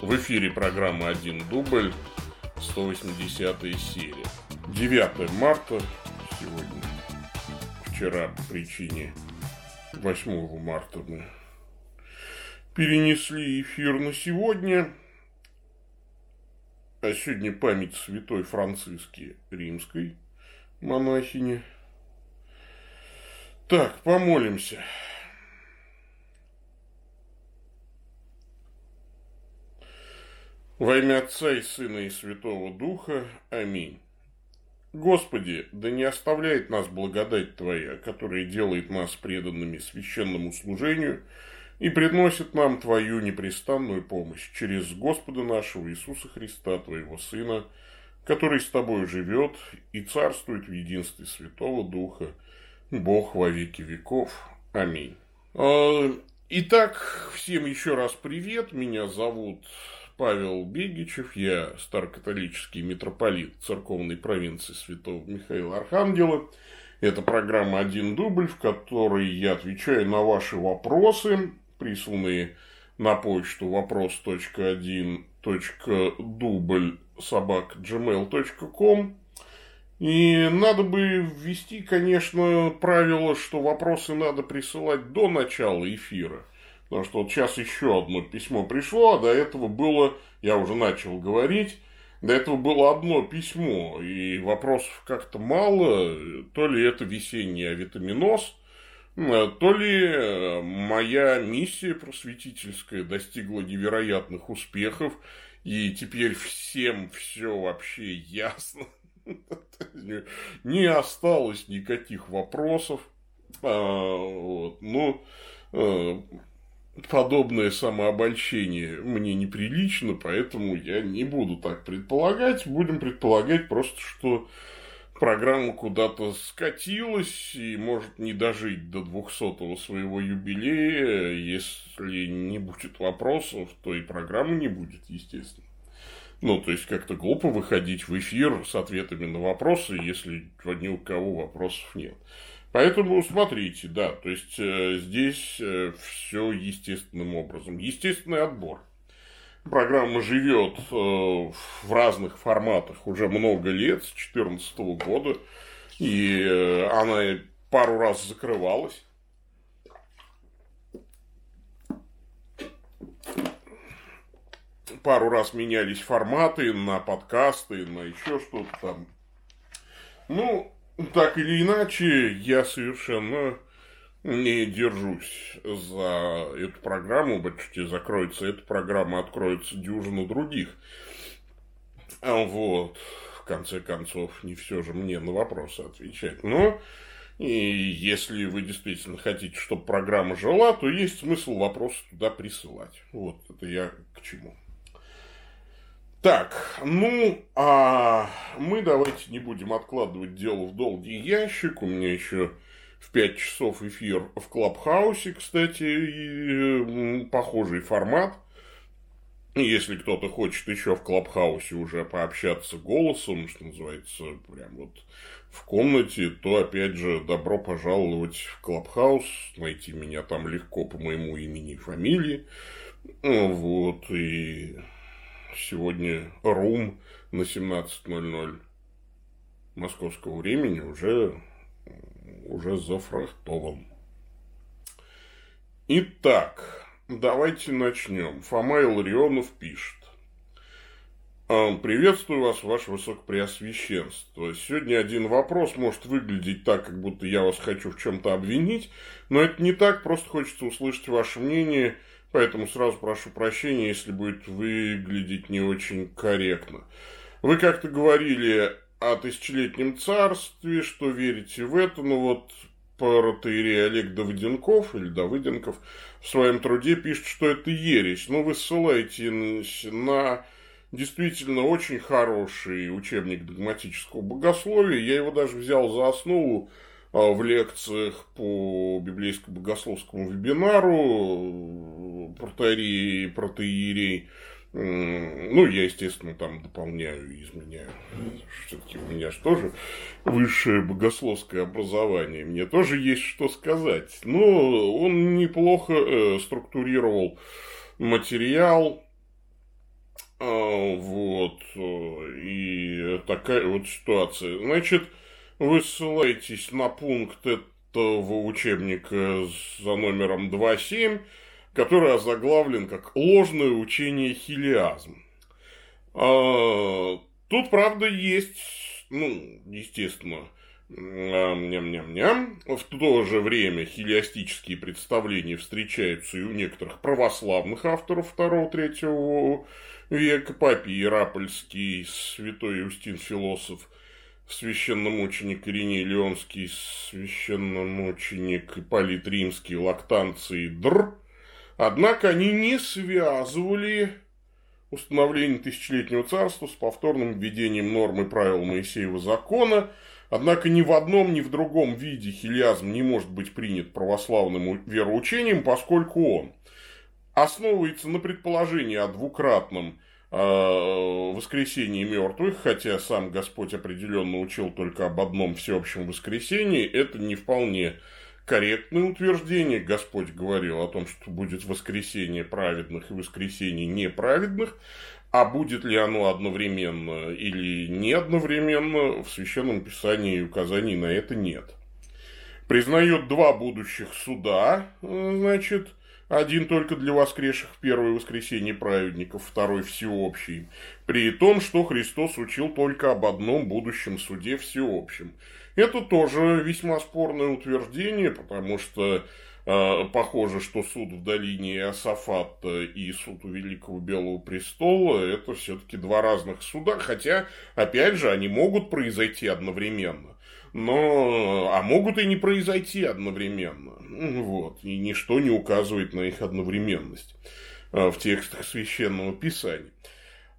В эфире программа «Один дубль», 180 серия. 9 марта сегодня. Вчера по причине 8 марта мы перенесли эфир на сегодня. А сегодня память святой Франциски Римской монахини. Так, помолимся. Во имя Отца и Сына и Святого Духа. Аминь. Господи, да не оставляет нас благодать Твоя, которая делает нас преданными священному служению и приносит нам Твою непрестанную помощь через Господа нашего Иисуса Христа, Твоего Сына, который с Тобой живет и царствует в единстве Святого Духа, Бог во веки веков. Аминь. А, итак, всем еще раз привет. Меня зовут Павел Бегичев, я старокатолический митрополит церковной провинции Святого Михаила Архангела. Это программа «Один дубль», в которой я отвечаю на ваши вопросы, присланные на почту вопрос.1.дубль собак gmail.com. И надо бы ввести, конечно, правило, что вопросы надо присылать до начала эфира – Потому что вот сейчас еще одно письмо пришло, а до этого было, я уже начал говорить, до этого было одно письмо, и вопросов как-то мало, то ли это весенний авитаминоз, то ли э, моя миссия просветительская достигла невероятных успехов, и теперь всем все вообще ясно. Не осталось никаких вопросов. А. Ну, э, подобное самообольщение мне неприлично, поэтому я не буду так предполагать. Будем предполагать просто, что программа куда-то скатилась и может не дожить до 200-го своего юбилея. Если не будет вопросов, то и программы не будет, естественно. Ну, то есть, как-то глупо выходить в эфир с ответами на вопросы, если ни у кого вопросов нет. Поэтому смотрите, да, то есть э, здесь э, все естественным образом. Естественный отбор. Программа живет э, в разных форматах уже много лет, с 2014 года, и э, она пару раз закрывалась. Пару раз менялись форматы на подкасты, на еще что-то там. Ну, так или иначе, я совершенно не держусь за эту программу, батюшки, закроется эта программа, откроется дюжина других. А вот, в конце концов, не все же мне на вопросы отвечать. Но и если вы действительно хотите, чтобы программа жила, то есть смысл вопросы туда присылать. Вот это я к чему. Так, ну, а мы давайте не будем откладывать дело в долгий ящик. У меня еще в 5 часов эфир в Клабхаусе, кстати, и похожий формат. Если кто-то хочет еще в Клабхаусе уже пообщаться голосом, что называется, прям вот в комнате, то, опять же, добро пожаловать в Клабхаус. Найти меня там легко по моему имени и фамилии. Вот, и сегодня рум на 17.00 московского времени уже, уже зафрахтован. Итак, давайте начнем. Фома Илларионов пишет. «А, приветствую вас, ваше высокопреосвященство. Сегодня один вопрос может выглядеть так, как будто я вас хочу в чем-то обвинить, но это не так, просто хочется услышать ваше мнение – Поэтому сразу прошу прощения, если будет выглядеть не очень корректно. Вы как-то говорили о тысячелетнем царстве, что верите в это, но вот протеерей Олег Давыденков или Давыденков в своем труде пишет, что это ересь. Но вы ссылаете на действительно очень хороший учебник догматического богословия. Я его даже взял за основу в лекциях по библейско-богословскому вебинару протеерей и протеерей. Ну, я, естественно, там дополняю и изменяю. Все-таки у меня же тоже высшее богословское образование. Мне тоже есть что сказать. Но он неплохо э, структурировал материал. А, вот. И такая вот ситуация. Значит, вы ссылаетесь на пункт этого учебника за номером 2.7, который озаглавлен как «Ложное учение хилиазм». А, тут, правда, есть, ну, естественно, Ням-ням-ням. В то же время хилиастические представления встречаются и у некоторых православных авторов 2-3 века. Папий Иерапольский, святой Иустин Философ, священномученик Ириней Леонский, священномученик Ипполит Римский, Лактанций Др. Однако они не связывали установление тысячелетнего царства с повторным введением норм и правил Моисеева закона, однако ни в одном, ни в другом виде хилиазм не может быть принят православным вероучением, поскольку он основывается на предположении о двукратном воскресении мертвых, хотя сам Господь определенно учил только об одном всеобщем воскресении, это не вполне корректное утверждение. Господь говорил о том, что будет воскресение праведных и воскресение неправедных, а будет ли оно одновременно или не одновременно, в Священном Писании указаний на это нет. Признает два будущих суда, значит, один только для воскресших первое воскресенье праведников, второй всеобщий, при том, что Христос учил только об одном будущем суде всеобщем – это тоже весьма спорное утверждение, потому что э, похоже, что суд в долине Иосафата и суд у Великого Белого Престола – это все-таки два разных суда, хотя, опять же, они могут произойти одновременно. Но, а могут и не произойти одновременно. Вот, и ничто не указывает на их одновременность э, в текстах Священного Писания.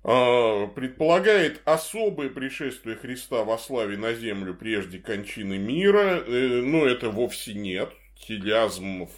А, предполагает особое пришествие Христа во славе на землю прежде кончины мира, э, но это вовсе нет. Хилиазмов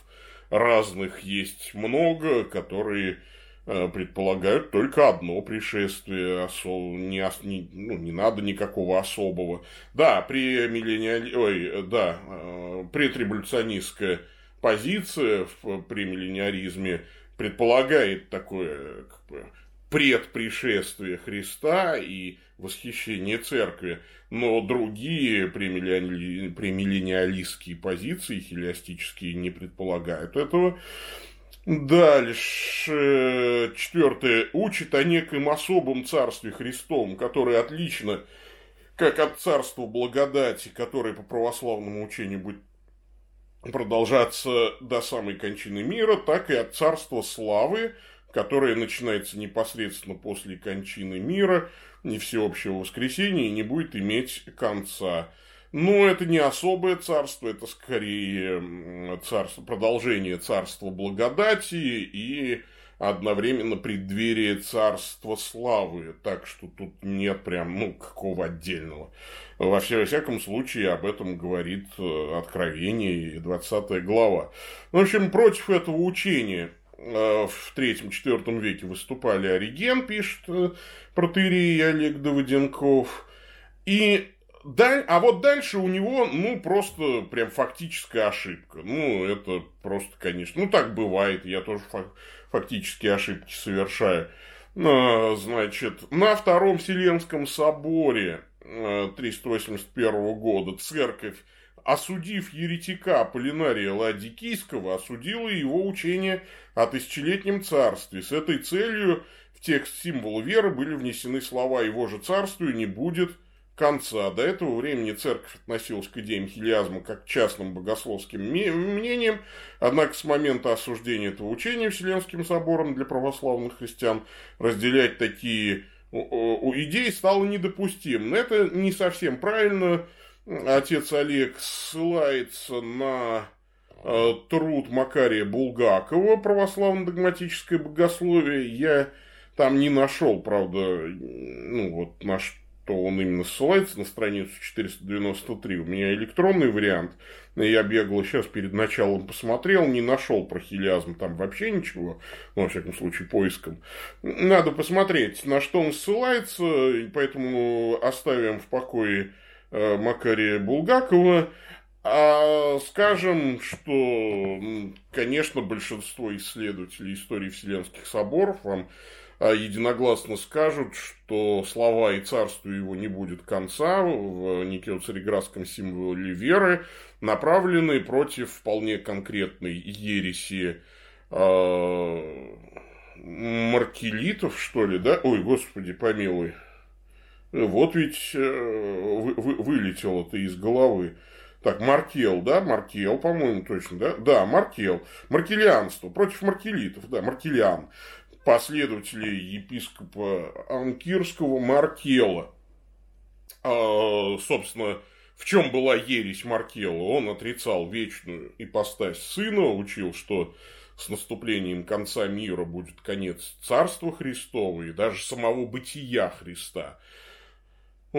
разных есть много, которые предполагают только одно пришествие, осо... не, не, ну, не надо никакого особого. Да, при миллениали... Ой, да, э, предреволюционистская позиция в, при миллениаризме предполагает такое как бы, предпришествие Христа и восхищение церкви, но другие премиллениалистские позиции хилиастические не предполагают этого. Дальше, четвертое, учит о неком особом царстве Христовом, которое отлично, как от царства благодати, которое по православному учению будет продолжаться до самой кончины мира, так и от царства славы, которое начинается непосредственно после кончины мира, не всеобщего воскресения, и не будет иметь конца. Но это не особое царство, это скорее царство, продолжение царства благодати и одновременно преддверие царства славы. Так что тут нет прям, ну, какого отдельного. Во всяком случае, об этом говорит э, Откровение и 20 глава. В общем, против этого учения Э, в третьем-четвертом веке выступали Ориген, пишет э, протерей Олег Давыденков. И да, а вот дальше у него, ну, просто прям фактическая ошибка. Ну, это просто, конечно, ну, так бывает, я тоже фактические ошибки совершаю. Э, значит, на Втором Вселенском соборе 381 года церковь осудив еретика Полинария Ладикийского, осудила его учение о тысячелетнем царстве. С этой целью в текст символа веры были внесены слова «Его же царствию не будет конца». До этого времени церковь относилась к идеям хилиазма как к частным богословским мнениям, однако с момента осуждения этого учения Вселенским собором для православных христиан разделять такие идеи стало недопустимым. Это не совсем правильно, отец Олег ссылается на э, труд Макария Булгакова «Православно-догматическое богословие». Я там не нашел, правда, ну вот на что он именно ссылается, на страницу 493. У меня электронный вариант. Я бегал сейчас перед началом посмотрел, не нашел про хилиазм там вообще ничего, ну, во всяком случае, поиском. Надо посмотреть, на что он ссылается, поэтому оставим в покое Э, Макария Булгакова, а скажем, что, конечно, большинство исследователей истории Вселенских соборов вам единогласно скажут, что слова «и царству его не будет конца» в Никео-Цареградском символе веры направлены против вполне конкретной ереси э, маркелитов, что ли, да? Ой, господи, помилуй. Вот ведь э, вы, вы, вылетело это из головы. Так, Маркел, да, Маркел, по-моему, точно, да? Да, Маркел. Маркелианство, против маркелитов, да, Маркелиан последователей епископа Анкирского Маркела. А, собственно, в чем была ересь Маркела? Он отрицал вечную ипостась сына, учил, что с наступлением конца мира будет конец Царства Христова и даже самого бытия Христа.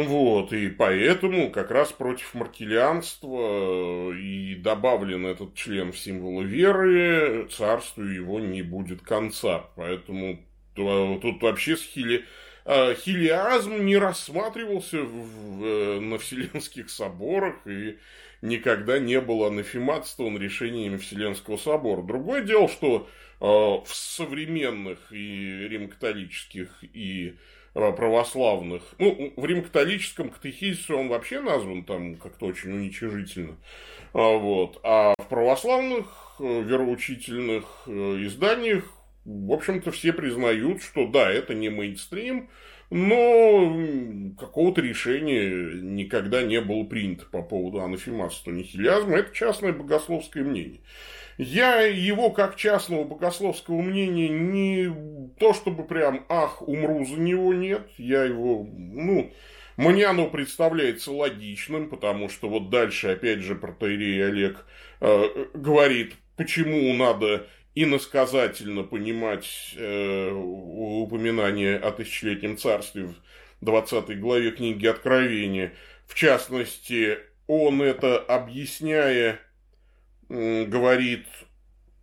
Вот, и поэтому как раз против маркелианства и добавлен этот член в символы веры, царству его не будет конца. Поэтому тут вообще с хили... А, хилиазм не рассматривался в, в, на Вселенских соборах и никогда не был анафематствован решениями Вселенского собора. Другое дело, что э, в современных и римокатолических и Э, православных, ну, в римо-католическом катехизисе он вообще назван там как-то очень уничижительно, а, вот, а в православных э, вероучительных изданиях, в общем-то, все признают, что да, это не мейнстрим, но какого-то решения никогда не было принято по поводу анафематства нихилиазма. Это частное богословское мнение. Я его, как частного богословского мнения, не то чтобы прям, ах, умру за него, нет. Я его, ну, мне оно представляется логичным, потому что вот дальше, опять же, протеерей Олег э, говорит, почему надо иносказательно понимать э, упоминание о тысячелетнем царстве в 20 главе книги Откровения. В частности, он это объясняя говорит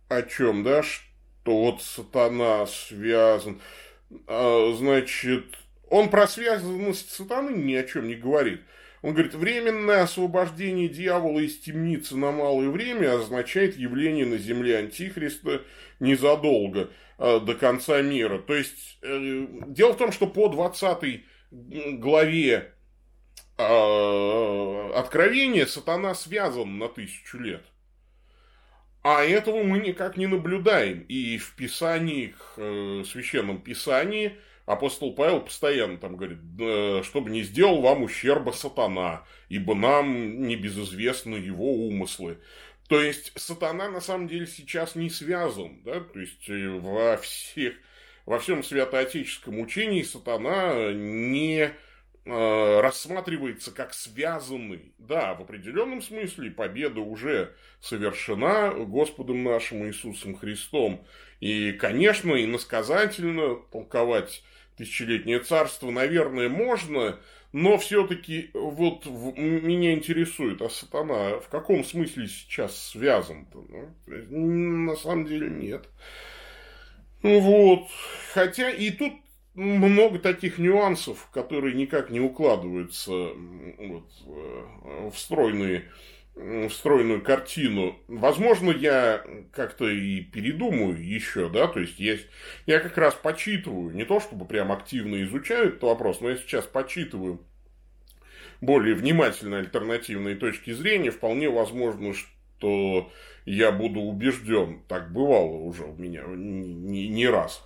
о чем, да, что вот сатана связан, а, значит, он про связанность сатаны ни о чем не говорит. Он говорит, временное освобождение дьявола из темницы на малое время означает явление на земле Антихриста незадолго э, до конца мира. То есть, э, дело в том, что по 20 главе э, Откровения сатана связан на тысячу лет. А этого мы никак не наблюдаем. И в Писании, в Священном Писании, апостол Павел постоянно там говорит, чтобы не сделал вам ущерба сатана, ибо нам не безызвестны его умыслы. То есть, сатана на самом деле сейчас не связан, да, то есть, э, во всех, во всем святоотеческом учении сатана не Э, рассматривается как связанный. Да, в определенном смысле победа уже совершена Господом нашим Иисусом Христом. И, конечно, иносказательно толковать тысячелетнее царство, наверное, можно, но все-таки вот меня интересует, а сатана в каком смысле сейчас связан-то? Ну, на самом деле нет. Вот. Хотя и тут много таких нюансов, которые никак не укладываются вот, в стройные в стройную картину. Возможно, я как-то и передумаю еще, да, то есть есть, я как раз почитываю, не то чтобы прям активно изучаю этот вопрос, но я сейчас почитываю более внимательно альтернативные точки зрения, вполне возможно, что я буду убежден, так бывало уже у меня не, не раз.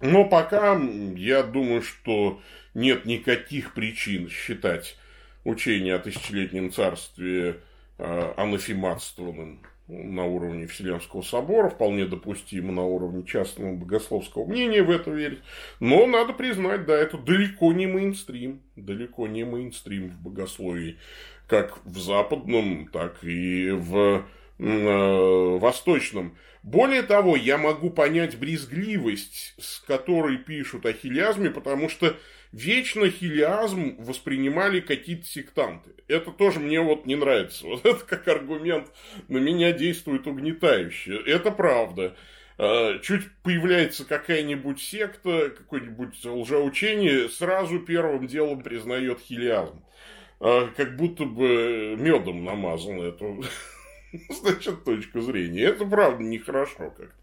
Но пока я думаю, что нет никаких причин считать учение о тысячелетнем царстве э, анафематствованным на уровне Вселенского собора, вполне допустимо на уровне частного богословского мнения в это верить. Но надо признать, да, это далеко не мейнстрим, далеко не мейнстрим в богословии, как в западном, так и в э, восточном. Более того, я могу понять брезгливость, с которой пишут о хилиазме, потому что вечно хилиазм воспринимали какие-то сектанты. Это тоже мне вот не нравится. Вот это как аргумент на меня действует угнетающе. Это правда. А, чуть появляется какая-нибудь секта, какое-нибудь лжеучение, сразу первым делом признает хилиазм. А, как будто бы медом намазано это значит, точку зрения. Это, правда, нехорошо как-то.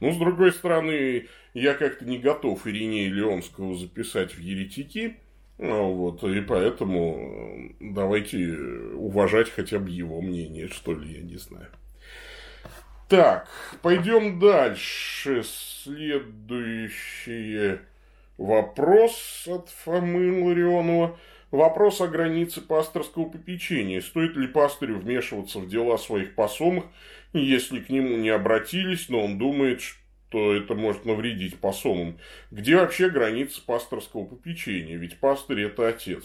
Но, с другой стороны, я как-то не готов Иринея Леонского записать в еретики. Ну, вот, и поэтому давайте уважать хотя бы его мнение, что ли, я не знаю. Так, пойдем дальше. Следующий вопрос от Фомы Ларионова. Вопрос о границе пасторского попечения. Стоит ли пастырю вмешиваться в дела своих посомых, если к нему не обратились, но он думает, что это может навредить посомам? Где вообще граница пасторского попечения? Ведь пастырь – это отец.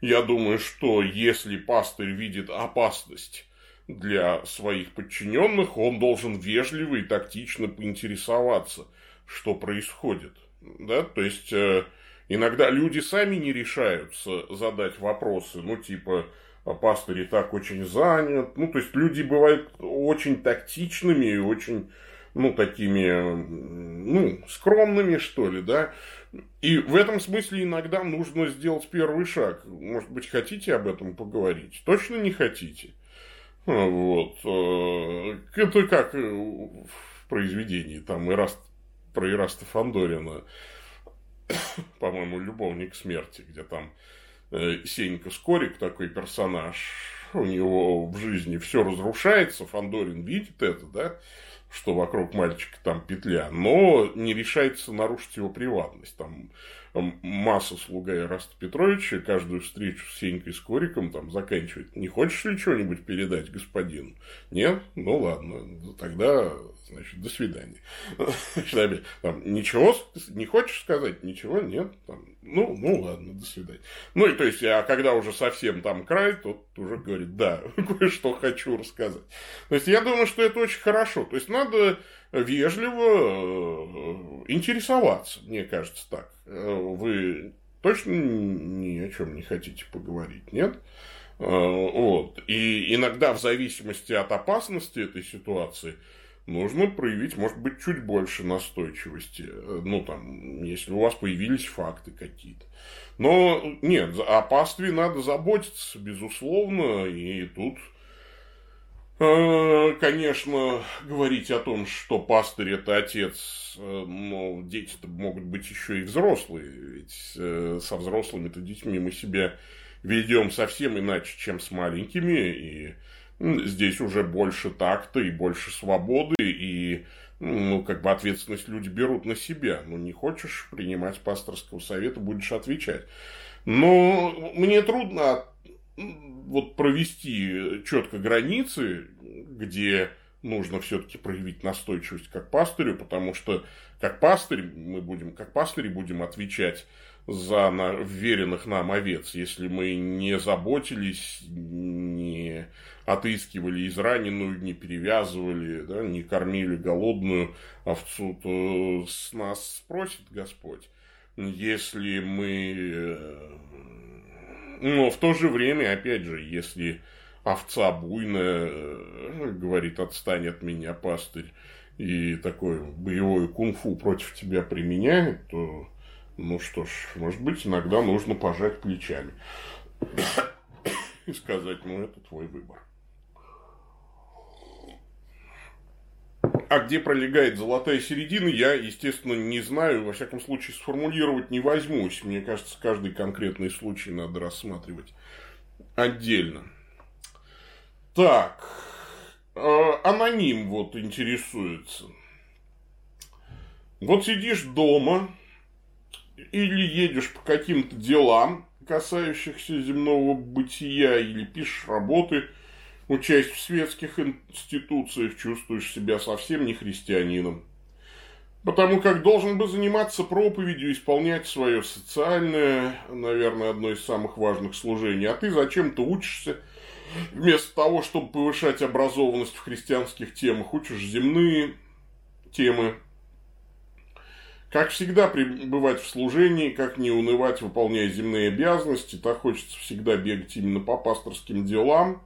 Я думаю, что если пастырь видит опасность для своих подчиненных, он должен вежливо и тактично поинтересоваться, что происходит. Да? То есть, э, иногда люди сами не решаются задать вопросы, ну, типа, а пастырь и так очень занят. Ну, то есть, люди бывают очень тактичными и очень, ну, такими, ну, скромными, что ли, да. И в этом смысле иногда нужно сделать первый шаг. Может быть, хотите об этом поговорить? Точно не хотите? Вот. Э, это как в произведении, там, Ираст, про Ираста Фандорина, по-моему, «Любовник смерти», где там э, Сенька Скорик, такой персонаж, у него в жизни все разрушается, Фандорин видит это, да, что вокруг мальчика там петля, но не решается нарушить его приватность. Там масса слуга Ираста Петровича, каждую встречу с Сенькой Скориком там заканчивает. Не хочешь ли что-нибудь передать господину? Нет? Ну ладно, тогда значит, до свидания. Там, ничего не хочешь сказать? Ничего, нет. Там, ну, ну ладно, до свидания. Ну, и то есть, а когда уже совсем там край, тот уже говорит, да, кое-что хочу рассказать. То есть, я думаю, что это очень хорошо. То есть, надо вежливо э, интересоваться, мне кажется так. Э, вы точно ни о чем не хотите поговорить, нет? Э, вот. И иногда в зависимости от опасности этой ситуации – нужно проявить, может быть, чуть больше настойчивости. Ну, там, если у вас появились факты какие-то. Но нет, о пастве надо заботиться, безусловно, и тут, конечно, говорить о том, что пастырь это отец, э, но дети-то могут быть еще и взрослые, ведь э, со взрослыми-то детьми мы себя ведем совсем иначе, чем с маленькими, и Здесь уже больше такта и больше свободы, и ну, как бы ответственность люди берут на себя. Ну, не хочешь принимать пасторского совета, будешь отвечать. Но мне трудно вот провести четко границы, где нужно все-таки проявить настойчивость как пастырю, потому что как пастырь мы будем, как пастыри будем отвечать за веренных нам овец, если мы не заботились, не отыскивали израненную, не перевязывали, да, не кормили голодную овцу, то с нас спросит Господь. Если мы... Но в то же время, опять же, если овца буйная э, говорит, отстань от меня, пастырь, и такое боевое кунг-фу против тебя применяет, то ну что ж, может быть, иногда нужно пожать плечами и сказать, ну, это твой выбор. А где пролегает золотая середина, я, естественно, не знаю. Во всяком случае, сформулировать не возьмусь. Мне кажется, каждый конкретный случай надо рассматривать отдельно. Так, э, аноним вот интересуется. Вот сидишь дома, или едешь по каким-то делам, касающихся земного бытия, или пишешь работы, учась в светских институциях, чувствуешь себя совсем не христианином. Потому как должен бы заниматься проповедью, исполнять свое социальное, наверное, одно из самых важных служений. А ты зачем-то учишься, вместо того, чтобы повышать образованность в христианских темах, учишь земные темы, как всегда, пребывать в служении, как не унывать, выполняя земные обязанности, так хочется всегда бегать именно по пасторским делам.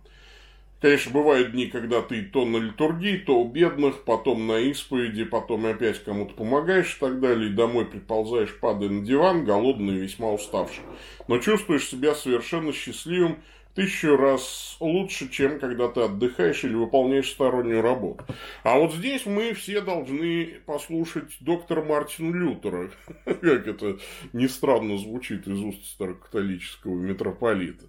Конечно, бывают дни, когда ты то на литургии, то у бедных, потом на исповеди, потом опять кому-то помогаешь и так далее, и домой приползаешь, падая на диван, голодный и весьма уставший. Но чувствуешь себя совершенно счастливым, тысячу раз лучше, чем когда ты отдыхаешь или выполняешь стороннюю работу. А вот здесь мы все должны послушать доктора Мартина Лютера, как это ни странно звучит из уст старокатолического митрополита.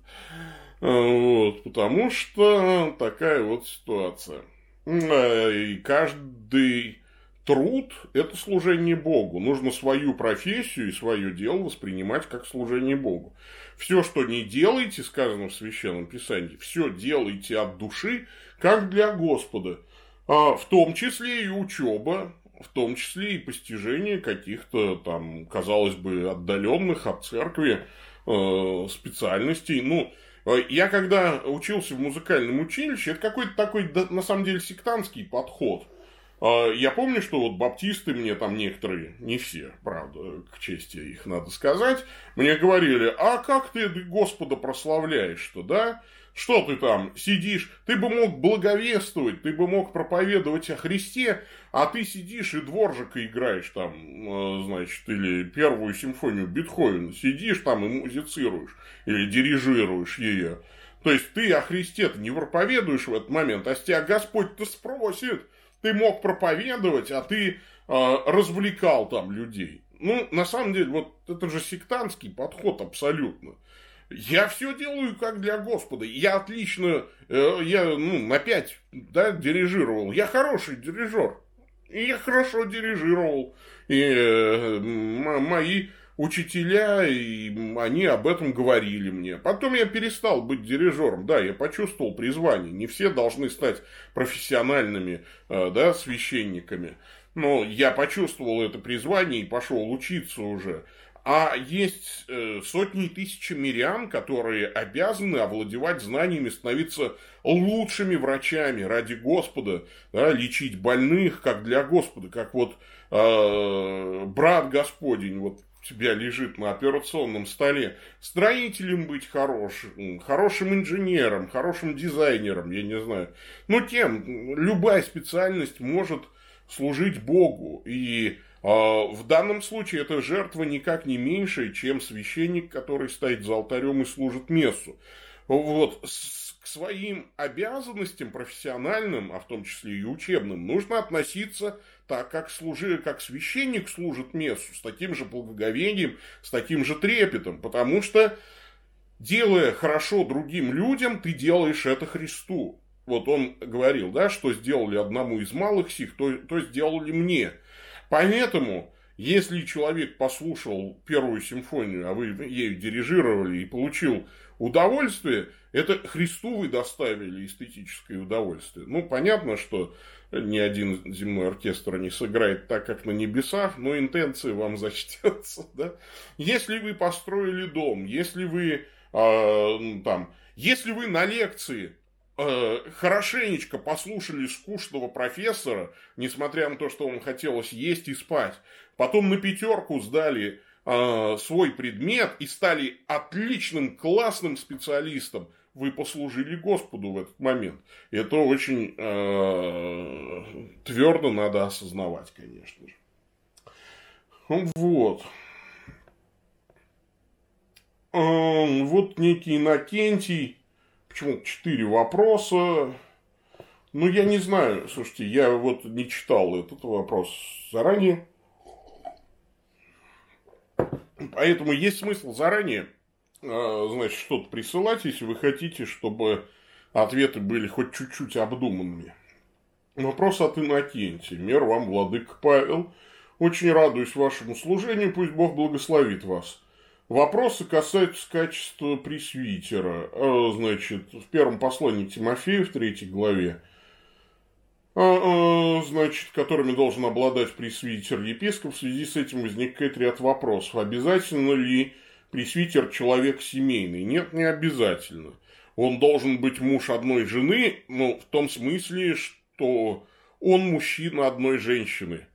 Вот, потому что такая вот ситуация. И каждый труд – это служение Богу. Нужно свою профессию и свое дело воспринимать как служение Богу. Все, что не делаете, сказано в Священном Писании, все делайте от души, как для Господа. А в том числе и учеба, в том числе и постижение каких-то там, казалось бы, отдаленных от церкви специальностей. Ну, я когда учился в музыкальном училище, это какой-то такой, на самом деле, сектантский подход – а, я помню, что вот баптисты мне там некоторые, не все, правда, к чести их надо сказать, мне говорили, а как ты Господа прославляешь-то, да? Что ты там сидишь? Ты бы мог благовествовать, ты бы мог проповедовать о Христе, а ты сидишь и дворжика играешь там, э, значит, или первую симфонию Бетховена, сидишь там и музицируешь, или дирижируешь ее. То есть ты о Христе-то не проповедуешь в этот момент, а с тебя Господь-то спросит – ты мог проповедовать, а ты э, развлекал там людей. Ну, на самом деле, вот это же сектантский подход абсолютно. Я все делаю как для Господа. Я отлично, э, я ну, на пять да, дирижировал. Я хороший дирижер. И я хорошо дирижировал. И э, мои учителя, и они об этом говорили мне. Потом я перестал быть дирижером. Да, я почувствовал призвание. Не все должны стать профессиональными э, да, священниками. Но я почувствовал это призвание и пошел учиться уже. А есть э, сотни тысяч мирян, которые обязаны овладевать знаниями, становиться лучшими врачами ради Господа, да, лечить больных, как для Господа, как вот э, брат Господень, вот тебя лежит на операционном столе, строителем быть хорошим, хорошим инженером, хорошим дизайнером, я не знаю. Но тем, любая специальность может служить Богу. И в данном случае эта жертва никак не меньше, чем священник, который стоит за алтарем и служит мессу. Вот, к своим обязанностям профессиональным, а в том числе и учебным, нужно относиться так как, служи, как священник служит мессу с таким же благоговением, с таким же трепетом, потому что, делая хорошо другим людям, ты делаешь это Христу. Вот он говорил, да, что сделали одному из малых сих, то, то сделали мне. Поэтому, если человек послушал первую симфонию, а вы ею дирижировали и получил удовольствие, это Христу вы доставили эстетическое удовольствие. Ну, понятно, что ни один земной оркестр не сыграет так, как на небесах, но интенция вам зачтется. Да? Если вы построили дом, если вы э, там, если вы на лекции хорошенечко послушали скучного профессора, несмотря на то, что вам хотелось есть и спать, потом на пятерку сдали э, свой предмет и стали отличным, классным специалистом, вы послужили Господу в этот момент. Это очень э, твердо надо осознавать, конечно же. Вот. Э, вот некий Иннокентий. Почему четыре вопроса? Ну, я не знаю. Слушайте, я вот не читал этот вопрос заранее. Поэтому есть смысл заранее а, значит, что-то присылать, если вы хотите, чтобы ответы были хоть чуть-чуть обдуманными. Вопрос от Иннокентия. Мир вам, владык Павел. Очень радуюсь вашему служению, пусть Бог благословит вас. Вопросы касаются качества пресвитера. А, значит, в первом послании Тимофею, в третьей главе, а, значит, которыми должен обладать пресвитер епископ, в связи с этим возникает ряд вопросов. Обязательно ли пресвитер человек семейный. Нет, не обязательно. Он должен быть муж одной жены, ну, в том смысле, что он мужчина одной женщины.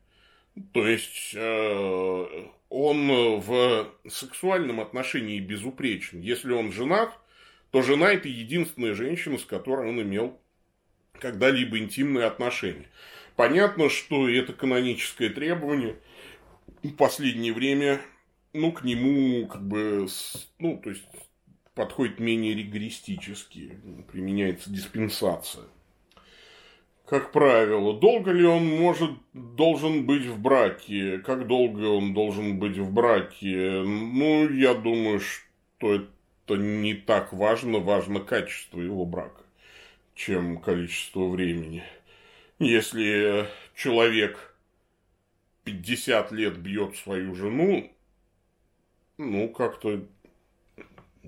То есть, э, он в сексуальном отношении безупречен. Если он женат, то жена – это единственная женщина, с которой он имел когда-либо интимные отношения. Понятно, что это каноническое требование в последнее время ну, к нему, как бы, ну, то есть, подходит менее ригористически, применяется диспенсация. Как правило, долго ли он может, должен быть в браке? Как долго он должен быть в браке? Ну, я думаю, что это не так важно, важно качество его брака, чем количество времени. Если человек 50 лет бьет свою жену, ну, как-то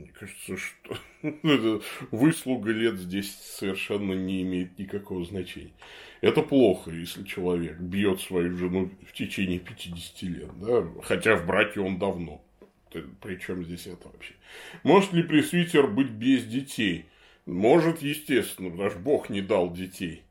мне кажется, что выслуга лет здесь совершенно не имеет никакого значения. Это плохо, если человек бьет свою жену в течение 50 лет, да? хотя в браке он давно. Причем здесь это вообще? Может ли пресвитер быть без детей? Может, естественно, потому Бог не дал детей.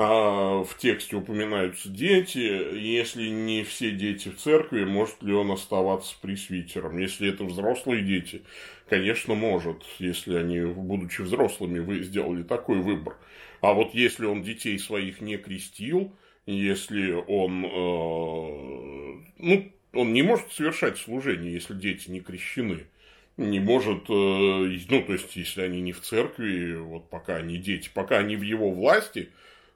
А в тексте упоминаются дети. Если не все дети в церкви, может ли он оставаться пресвитером? Если это взрослые дети, конечно, может, если они, будучи взрослыми, вы сделали такой выбор. А вот если он детей своих не крестил, если он, э, ну, он не может совершать служение, если дети не крещены. Не может, э, ну, то есть, если они не в церкви, вот пока они дети, пока они в его власти,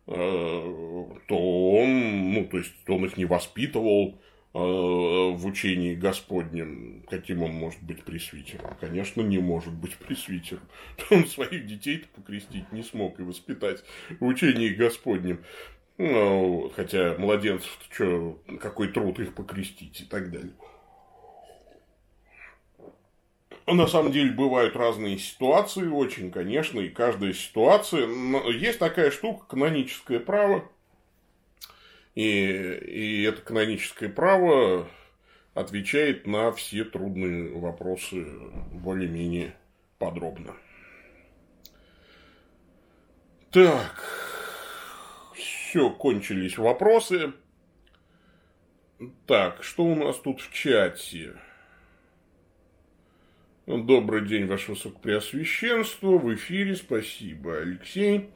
то он, ну, то есть, он их не воспитывал, Э, в учении Господнем, каким он может быть пресвитером? Конечно, не может быть пресвитером. Он своих детей-то покрестить не смог и воспитать в учении Господнем. Ну, хотя младенцев, что, какой труд их покрестить и так далее. На самом деле бывают разные ситуации, очень, конечно, и каждая ситуация. Есть такая штука, каноническое право, и, и это каноническое право отвечает на все трудные вопросы более-менее подробно. Так, все, кончились вопросы. Так, что у нас тут в чате? Добрый день, Ваше Высокопреосвященство. В эфире, спасибо, Алексей.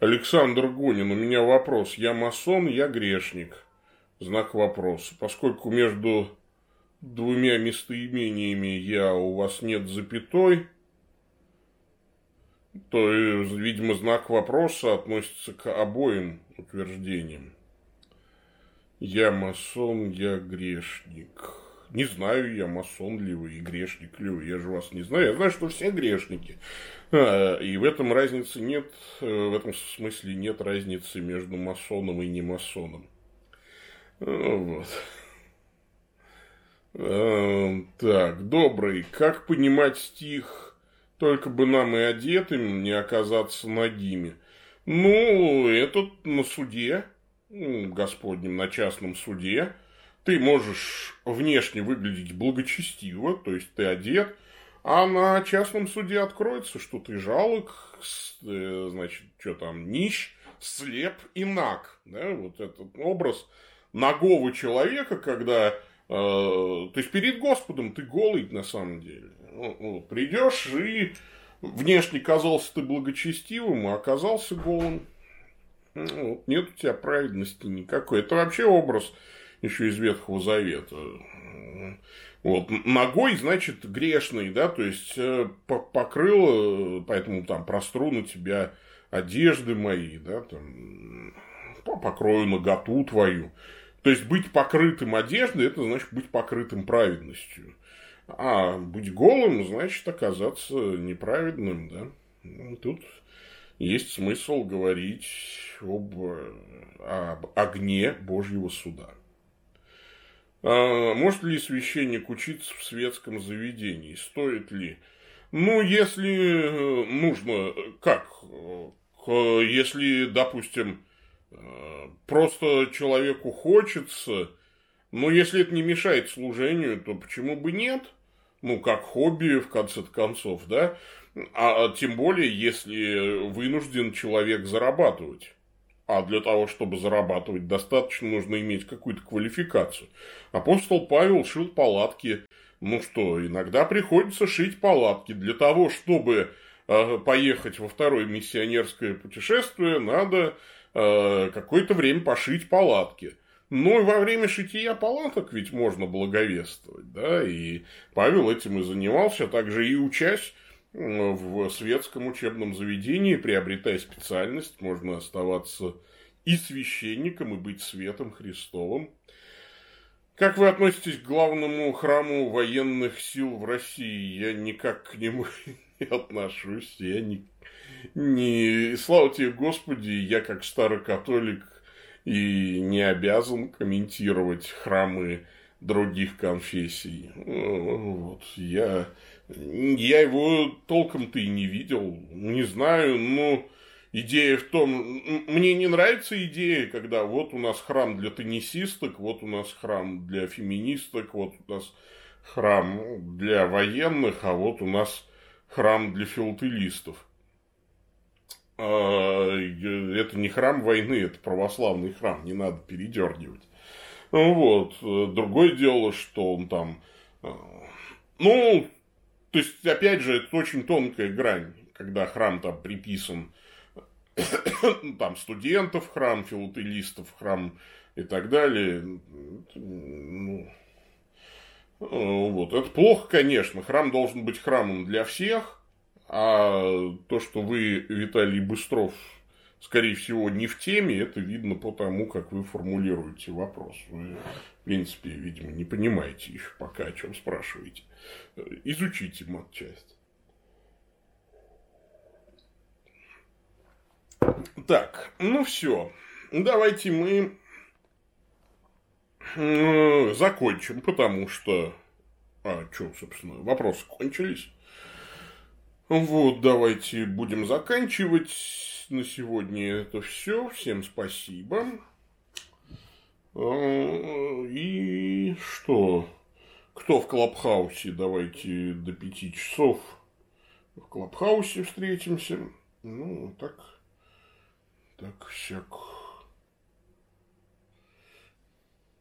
Александр Гонин, у меня вопрос. Я масон, я грешник. Знак вопроса. Поскольку между двумя местоимениями я у вас нет запятой, то, видимо, знак вопроса относится к обоим утверждениям. Я масон, я грешник. Не знаю я, масон ли вы и грешник ли вы. Я же вас не знаю. Я знаю, что все грешники. А, и в этом разницы нет, э, в этом смысле нет разницы между масоном и не масоном. Ну вот. А, так, добрый. Как понимать стих «Только бы нам и одетым не оказаться нагими»? Ну, это на суде, Господнем, на частном суде. Ты можешь внешне выглядеть благочестиво, то есть ты одет – а на частном суде откроется, что ты жалок, э, значит, что там, нищ, слеп и наг. Да? Вот этот образ нагого человека, когда... Э, то есть перед Господом ты голый на самом деле. Ну, ну, придешь и внешне казался ты благочестивым, а оказался голым. Ну, вот, нет у тебя праведности никакой. Это вообще образ еще из Ветхого Завета. Вот. Ногой, значит, грешный, да, то есть э, покрыл, э, поэтому там простру на тебя одежды мои, да, там, покрою наготу твою. То есть быть покрытым одеждой, это значит быть покрытым праведностью. А быть голым, значит оказаться неправедным, да. Ну, тут есть смысл говорить об, э, об огне Божьего суда. А, может ли священник учиться в светском заведении? Стоит ли? Ну, если э, нужно, как? Если, допустим, э, просто человеку хочется, но если это не мешает служению, то почему бы нет? Ну, как хобби, в конце концов, да? А тем более, если вынужден человек зарабатывать. А для того, чтобы зарабатывать, достаточно нужно иметь какую-то квалификацию. Апостол Павел шил палатки. Ну что, иногда приходится шить палатки. Для того, чтобы э, поехать во второе миссионерское путешествие, надо э, какое-то время пошить палатки. Ну и во время шитья палаток ведь можно благовествовать, да, и Павел этим и занимался, а также и учась в светском учебном заведении, приобретая специальность, можно оставаться и священником, и быть светом Христовым. Как вы относитесь к главному храму военных сил в России? Я никак к нему не отношусь. Я не, не... Слава тебе, Господи, я как старый католик и не обязан комментировать храмы других конфессий. Вот, я, я его толком-то и не видел. Не знаю, но идея в том, мне не нравится идея, когда вот у нас храм для теннисисток, вот у нас храм для феминисток, вот у нас храм для военных, а вот у нас храм для филателистов. А, это не храм войны, это православный храм, не надо передергивать. Вот. Другое дело, что он там... А, ну, то есть, опять же, это очень тонкая грань, когда храм там приписан там студентов храм, филателистов храм и так далее. Ну, вот. Это плохо, конечно. Храм должен быть храмом для всех, а то, что вы, Виталий Быстров, скорее всего, не в теме, это видно по тому, как вы формулируете вопрос. Вы, принципе, видимо, не понимаете еще пока, о чем спрашиваете. Изучите матчасть. Так, ну все. Давайте мы э, закончим, потому что... А, что, собственно, вопросы кончились. Вот, давайте будем заканчивать. На сегодня это все. Всем спасибо. А, и что? Кто в Клабхаусе? Давайте до пяти часов в Клабхаусе встретимся. Ну, так так, всяк.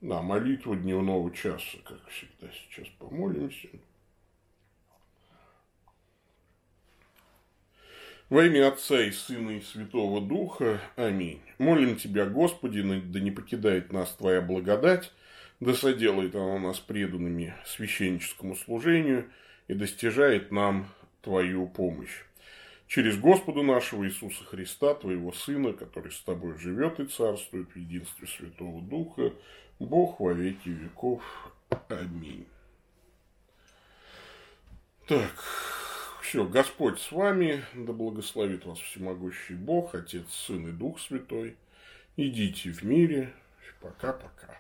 Да, молитва дневного часа, как всегда. Сейчас помолимся. Во имя Отца и Сына и Святого Духа. Аминь. Молим Тебя, Господи, да не покидает нас Твоя благодать, да соделает она нас преданными священническому служению и достижает нам Твою помощь через Господа нашего Иисуса Христа, Твоего Сына, который с Тобой живет и царствует в единстве Святого Духа, Бог во веки веков. Аминь. Так, все, Господь с вами, да благословит вас всемогущий Бог, Отец, Сын и Дух Святой. Идите в мире. Пока-пока.